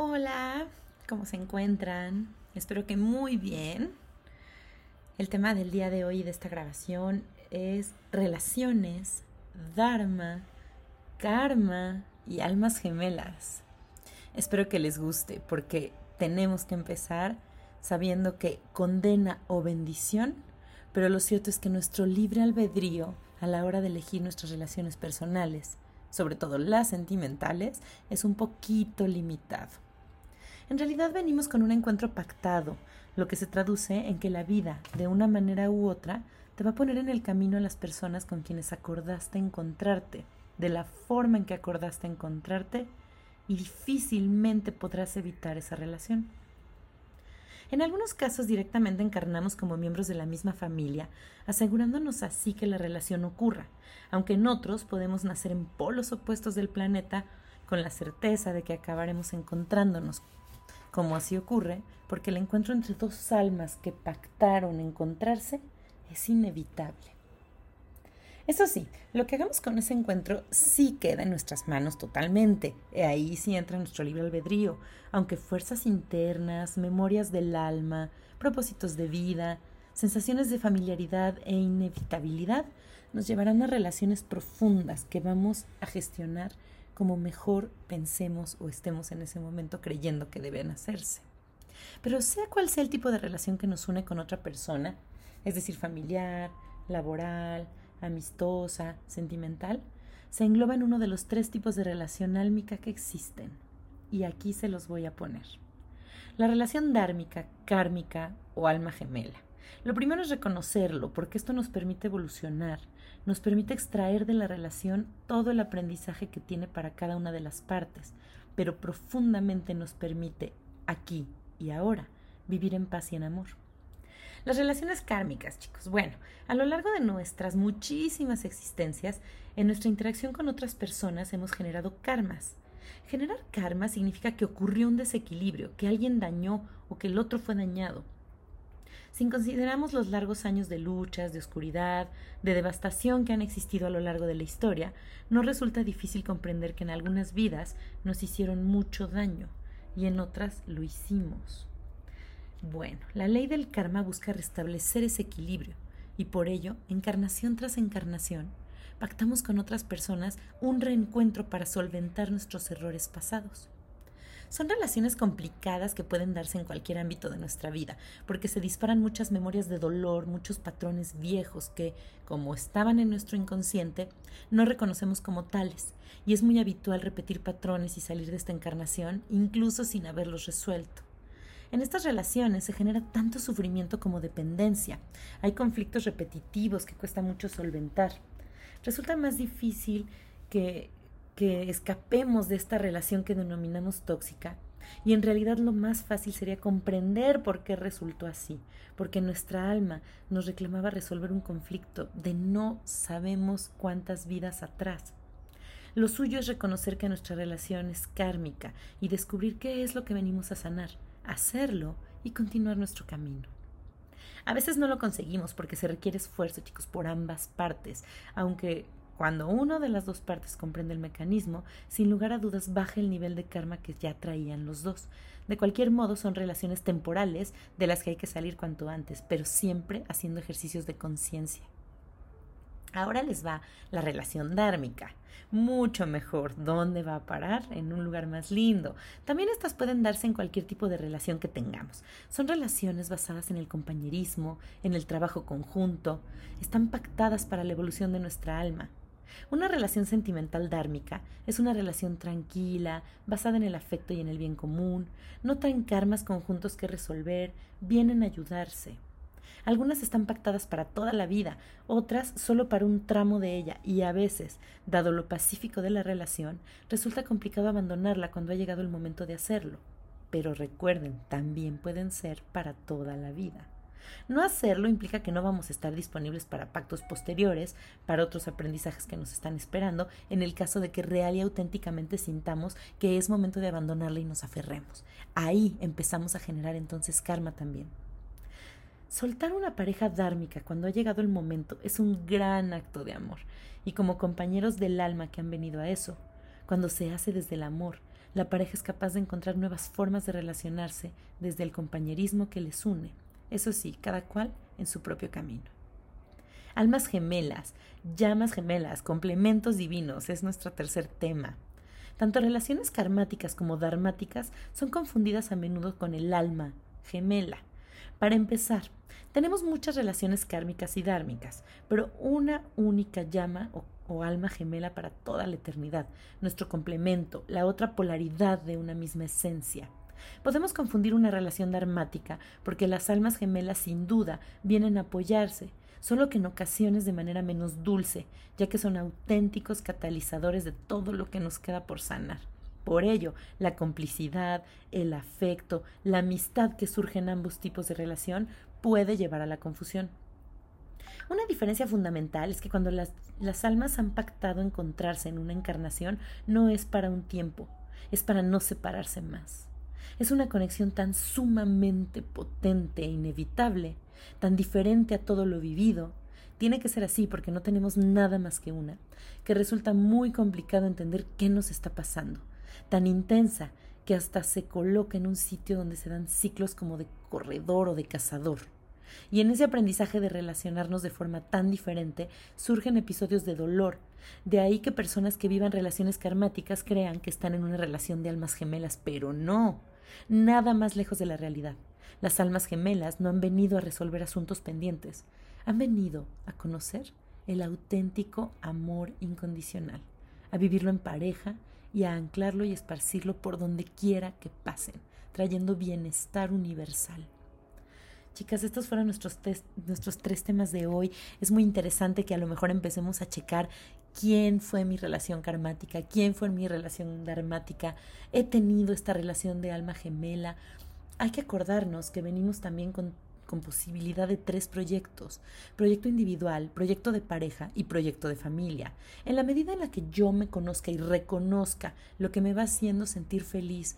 Hola, ¿cómo se encuentran? Espero que muy bien. El tema del día de hoy de esta grabación es relaciones, dharma, karma y almas gemelas. Espero que les guste porque tenemos que empezar sabiendo que condena o bendición, pero lo cierto es que nuestro libre albedrío a la hora de elegir nuestras relaciones personales, sobre todo las sentimentales, es un poquito limitado. En realidad venimos con un encuentro pactado, lo que se traduce en que la vida, de una manera u otra, te va a poner en el camino a las personas con quienes acordaste encontrarte, de la forma en que acordaste encontrarte, y difícilmente podrás evitar esa relación. En algunos casos directamente encarnamos como miembros de la misma familia, asegurándonos así que la relación ocurra, aunque en otros podemos nacer en polos opuestos del planeta con la certeza de que acabaremos encontrándonos como así ocurre, porque el encuentro entre dos almas que pactaron encontrarse es inevitable. Eso sí, lo que hagamos con ese encuentro sí queda en nuestras manos totalmente. Y ahí sí entra nuestro libre albedrío, aunque fuerzas internas, memorias del alma, propósitos de vida, sensaciones de familiaridad e inevitabilidad nos llevarán a relaciones profundas que vamos a gestionar como mejor pensemos o estemos en ese momento creyendo que deben hacerse. Pero sea cual sea el tipo de relación que nos une con otra persona, es decir, familiar, laboral, amistosa, sentimental, se engloba en uno de los tres tipos de relación álmica que existen. Y aquí se los voy a poner. La relación dármica, kármica o alma gemela. Lo primero es reconocerlo, porque esto nos permite evolucionar, nos permite extraer de la relación todo el aprendizaje que tiene para cada una de las partes, pero profundamente nos permite, aquí y ahora, vivir en paz y en amor. Las relaciones kármicas, chicos. Bueno, a lo largo de nuestras muchísimas existencias, en nuestra interacción con otras personas hemos generado karmas. Generar karma significa que ocurrió un desequilibrio, que alguien dañó o que el otro fue dañado. Si consideramos los largos años de luchas, de oscuridad, de devastación que han existido a lo largo de la historia, no resulta difícil comprender que en algunas vidas nos hicieron mucho daño y en otras lo hicimos. Bueno, la ley del karma busca restablecer ese equilibrio y por ello, encarnación tras encarnación, pactamos con otras personas un reencuentro para solventar nuestros errores pasados. Son relaciones complicadas que pueden darse en cualquier ámbito de nuestra vida, porque se disparan muchas memorias de dolor, muchos patrones viejos que, como estaban en nuestro inconsciente, no reconocemos como tales, y es muy habitual repetir patrones y salir de esta encarnación, incluso sin haberlos resuelto. En estas relaciones se genera tanto sufrimiento como dependencia. Hay conflictos repetitivos que cuesta mucho solventar. Resulta más difícil que que escapemos de esta relación que denominamos tóxica. Y en realidad lo más fácil sería comprender por qué resultó así, porque nuestra alma nos reclamaba resolver un conflicto de no sabemos cuántas vidas atrás. Lo suyo es reconocer que nuestra relación es kármica y descubrir qué es lo que venimos a sanar, hacerlo y continuar nuestro camino. A veces no lo conseguimos porque se requiere esfuerzo, chicos, por ambas partes, aunque cuando una de las dos partes comprende el mecanismo, sin lugar a dudas baja el nivel de karma que ya traían los dos. De cualquier modo, son relaciones temporales de las que hay que salir cuanto antes, pero siempre haciendo ejercicios de conciencia. Ahora les va la relación dármica. Mucho mejor. ¿Dónde va a parar? En un lugar más lindo. También estas pueden darse en cualquier tipo de relación que tengamos. Son relaciones basadas en el compañerismo, en el trabajo conjunto. Están pactadas para la evolución de nuestra alma. Una relación sentimental dármica es una relación tranquila, basada en el afecto y en el bien común, no traen karmas conjuntos que resolver, vienen a ayudarse. Algunas están pactadas para toda la vida, otras solo para un tramo de ella, y a veces, dado lo pacífico de la relación, resulta complicado abandonarla cuando ha llegado el momento de hacerlo. Pero recuerden, también pueden ser para toda la vida. No hacerlo implica que no vamos a estar disponibles para pactos posteriores, para otros aprendizajes que nos están esperando, en el caso de que real y auténticamente sintamos que es momento de abandonarla y nos aferremos. Ahí empezamos a generar entonces karma también. Soltar una pareja dármica cuando ha llegado el momento es un gran acto de amor, y como compañeros del alma que han venido a eso, cuando se hace desde el amor, la pareja es capaz de encontrar nuevas formas de relacionarse desde el compañerismo que les une. Eso sí, cada cual en su propio camino. Almas gemelas, llamas gemelas, complementos divinos es nuestro tercer tema. Tanto relaciones karmáticas como dharmáticas son confundidas a menudo con el alma gemela. Para empezar, tenemos muchas relaciones kármicas y dármicas, pero una única llama o, o, alma gemela para toda la eternidad, nuestro complemento, la otra polaridad de una misma esencia. Podemos confundir una relación dharmática porque las almas gemelas sin duda vienen a apoyarse, solo que en ocasiones de manera menos dulce, ya que son auténticos catalizadores de todo lo que nos queda por sanar. Por ello, la complicidad, el afecto, la amistad que surge en ambos tipos de relación puede llevar a la confusión. Una diferencia fundamental es que cuando las, las, almas han pactado encontrarse en una encarnación, no es para un tiempo, es para no separarse más. Es una conexión tan sumamente potente e inevitable, tan diferente a todo lo vivido. Tiene que ser así porque no tenemos nada más que una, que resulta muy complicado entender qué nos está pasando, tan intensa que hasta se coloca en un sitio donde se dan ciclos como de corredor o de cazador. Y en ese aprendizaje de relacionarnos de forma tan diferente surgen episodios de dolor. De ahí que personas que vivan relaciones karmáticas crean que están en una relación de almas gemelas, pero no, nada más lejos de la realidad. Las almas gemelas no han venido a resolver asuntos pendientes, han venido a conocer el auténtico amor incondicional, a vivirlo en pareja y a anclarlo y esparcirlo por donde quiera que pasen, trayendo bienestar universal. Chicas, estos fueron nuestros, nuestros tres temas de hoy. Es muy interesante que a lo mejor empecemos a checar quién fue mi relación karmática, quién fue mi relación dharmática. He tenido esta relación de alma gemela. Hay que acordarnos que venimos también con con posibilidad de tres proyectos, proyecto individual, proyecto de pareja y proyecto de familia. En la medida en la que yo me conozca y reconozca lo que me va haciendo sentir feliz,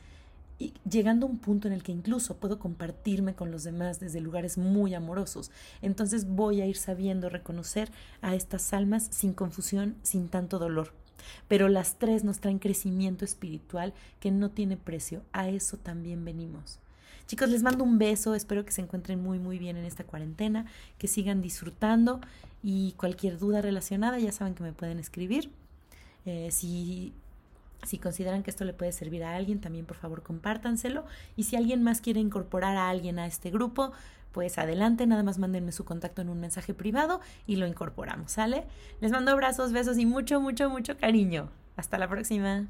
llegando a un punto en el que incluso puedo compartirme con los demás desde lugares muy amorosos, entonces voy a ir sabiendo reconocer a estas almas sin confusión, sin tanto dolor. Pero las tres nos traen crecimiento espiritual que no tiene precio, a eso también venimos. Chicos, les mando un beso, espero que se encuentren muy muy bien en esta cuarentena, que sigan disfrutando y cualquier duda relacionada ya saben que me pueden escribir. Eh, si, si consideran que esto le puede servir a alguien, también por favor compártanselo. Y si alguien más quiere incorporar a alguien a este grupo, pues adelante, nada más mándenme su contacto en un mensaje privado y lo incorporamos, ¿sale? Les mando abrazos, besos y mucho, mucho, mucho cariño. Hasta la próxima.